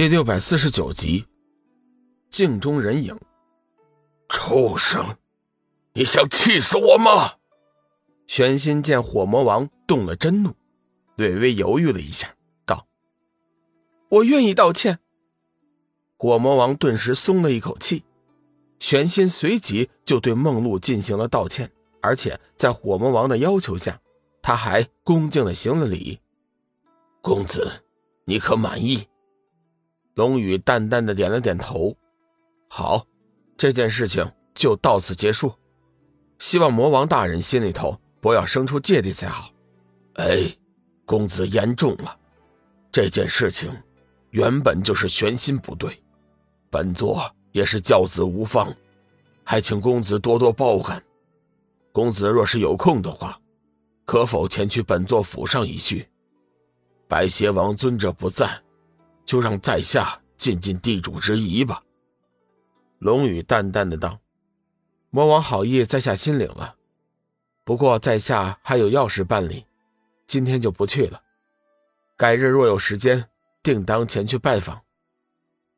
第六百四十九集，镜中人影。畜生，你想气死我吗？玄心见火魔王动了真怒，略微犹豫了一下，道：“我愿意道歉。”火魔王顿时松了一口气。玄心随即就对梦露进行了道歉，而且在火魔王的要求下，他还恭敬的行了礼：“公子，你可满意？”龙宇淡淡的点了点头，好，这件事情就到此结束。希望魔王大人心里头不要生出芥蒂才好。哎，公子言重了，这件事情原本就是玄心不对，本座也是教子无方，还请公子多多包涵。公子若是有空的话，可否前去本座府上一叙？白邪王尊者不在。就让在下尽尽地主之谊吧。”龙宇淡淡的道。“魔王好意，在下心领了。不过在下还有要事办理，今天就不去了。改日若有时间，定当前去拜访。”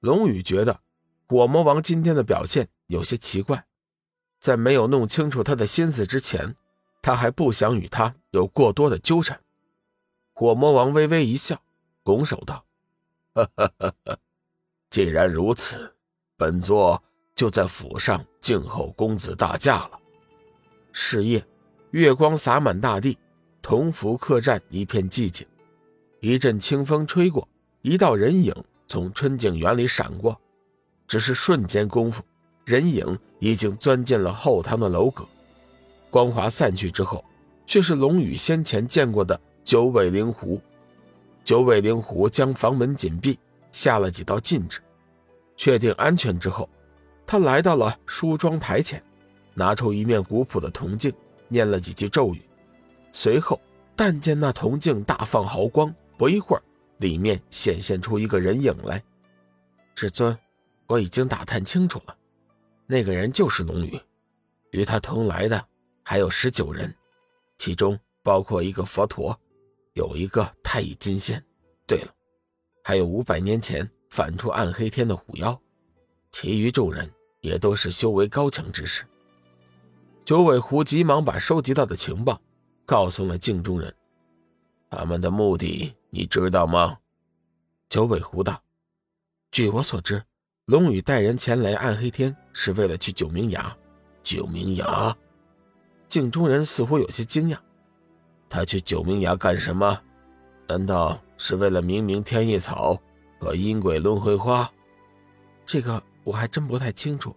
龙宇觉得火魔王今天的表现有些奇怪，在没有弄清楚他的心思之前，他还不想与他有过多的纠缠。火魔王微微一笑，拱手道。哈哈哈！哈，既然如此，本座就在府上静候公子大驾了。是夜，月光洒满大地，同福客栈一片寂静。一阵清风吹过，一道人影从春景园里闪过，只是瞬间功夫，人影已经钻进了后堂的楼阁。光华散去之后，却是龙宇先前见过的九尾灵狐。九尾灵狐将房门紧闭，下了几道禁制，确定安全之后，他来到了梳妆台前，拿出一面古朴的铜镜，念了几句咒语，随后但见那铜镜大放毫光，不一会儿，里面显现出一个人影来。至尊，我已经打探清楚了，那个人就是龙宇，与他同来的还有十九人，其中包括一个佛陀。有一个太乙金仙，对了，还有五百年前反出暗黑天的虎妖，其余众人也都是修为高强之士。九尾狐急忙把收集到的情报告诉了镜中人，他们的目的你知道吗？九尾狐道：“据我所知，龙宇带人前来暗黑天是为了去九明崖。”九明崖，镜中人似乎有些惊讶。他去九明崖干什么？难道是为了明明天意草和阴鬼轮回花？这个我还真不太清楚。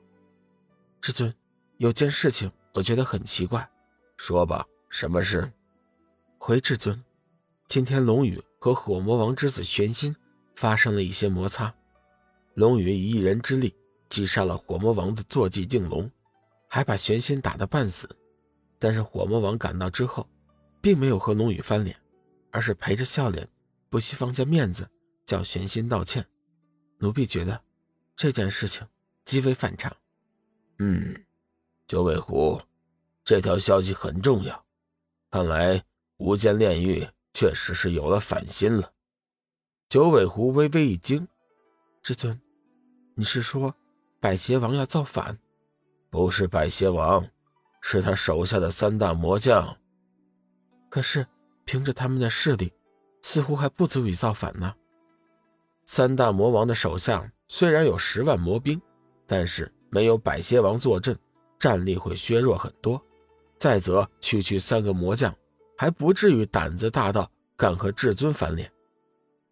至尊，有件事情我觉得很奇怪。说吧，什么事？回至尊，今天龙宇和火魔王之子玄心发生了一些摩擦。龙宇以一人之力击杀了火魔王的坐骑镜龙，还把玄心打得半死。但是火魔王赶到之后。并没有和龙宇翻脸，而是陪着笑脸，不惜放下面子，叫玄心道歉。奴婢觉得这件事情极为反常。嗯，九尾狐，这条消息很重要。看来无间炼狱确实是有了反心了。九尾狐微微一惊：“至尊，你是说百邪王要造反？不是百邪王，是他手下的三大魔将。”可是，凭着他们的势力，似乎还不足以造反呢。三大魔王的手下虽然有十万魔兵，但是没有百邪王坐镇，战力会削弱很多。再则，区区三个魔将，还不至于胆子大到敢和至尊翻脸。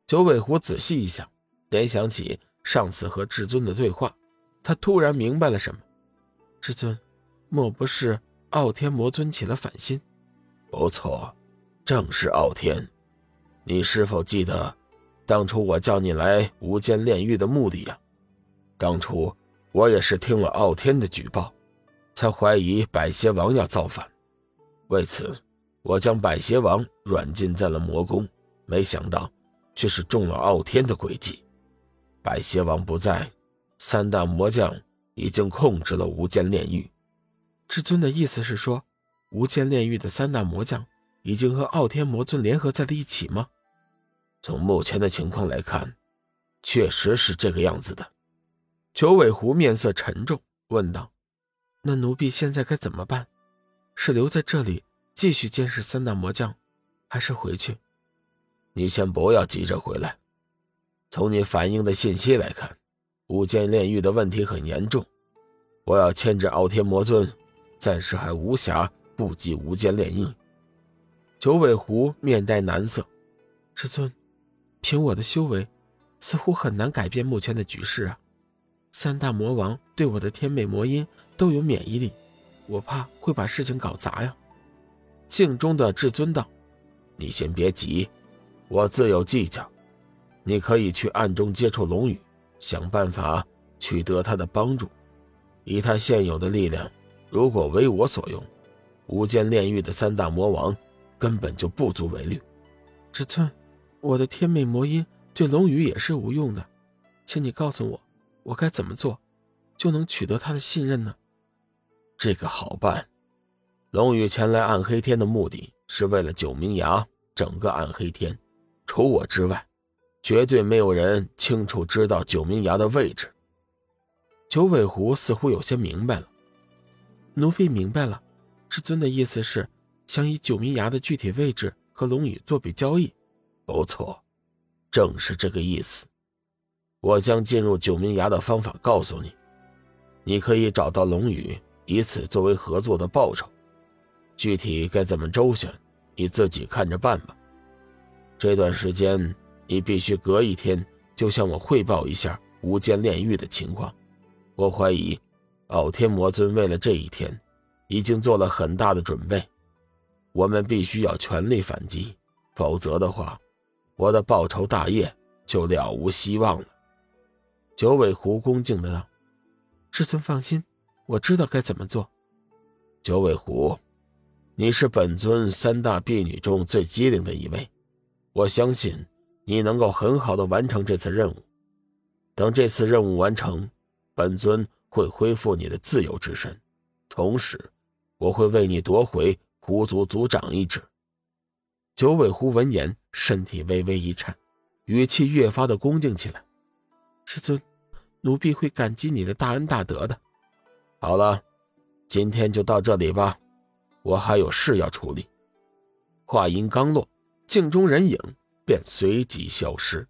九尾狐仔细一想，联想起上次和至尊的对话，他突然明白了什么。至尊，莫不是傲天魔尊起了反心？不错，正是傲天。你是否记得，当初我叫你来无间炼狱的目的呀？当初我也是听了傲天的举报，才怀疑百邪王要造反。为此，我将百邪王软禁在了魔宫，没想到却是中了傲天的诡计。百邪王不在，三大魔将已经控制了无间炼狱。至尊的意思是说？无间炼狱的三大魔将已经和傲天魔尊联合在了一起吗？从目前的情况来看，确实是这个样子的。九尾狐面色沉重，问道：“那奴婢现在该怎么办？是留在这里继续监视三大魔将，还是回去？”你先不要急着回来。从你反映的信息来看，无间炼狱的问题很严重。我要牵制傲天魔尊，暂时还无暇顾及无间炼狱。九尾狐面带难色：“师尊，凭我的修为，似乎很难改变目前的局势啊。三大魔王对我的天美魔音都有免疫力，我怕会把事情搞砸呀。”镜中的至尊道：“你先别急。”我自有计较，你可以去暗中接触龙宇，想办法取得他的帮助。以他现有的力量，如果为我所用，无间炼狱的三大魔王根本就不足为虑。至尊，我的天美魔音对龙宇也是无用的，请你告诉我，我该怎么做，就能取得他的信任呢？这个好办，龙宇前来暗黑天的目的是为了九明崖，整个暗黑天。除我之外，绝对没有人清楚知道九明崖的位置。九尾狐似乎有些明白了，奴婢明白了，至尊的意思是想以九明崖的具体位置和龙宇做笔交易。不错，正是这个意思。我将进入九明崖的方法告诉你，你可以找到龙宇，以此作为合作的报酬。具体该怎么周旋，你自己看着办吧。这段时间，你必须隔一天就向我汇报一下无间炼狱的情况。我怀疑，傲天魔尊为了这一天，已经做了很大的准备。我们必须要全力反击，否则的话，我的报仇大业就了无希望了。九尾狐恭敬的道：“师尊放心，我知道该怎么做。”九尾狐，你是本尊三大婢女中最机灵的一位。我相信你能够很好的完成这次任务。等这次任务完成，本尊会恢复你的自由之身，同时我会为你夺回狐族族长一职。九尾狐闻言，身体微微一颤，语气越发的恭敬起来：“师尊，奴婢会感激你的大恩大德的。”好了，今天就到这里吧，我还有事要处理。话音刚落。镜中人影便随即消失。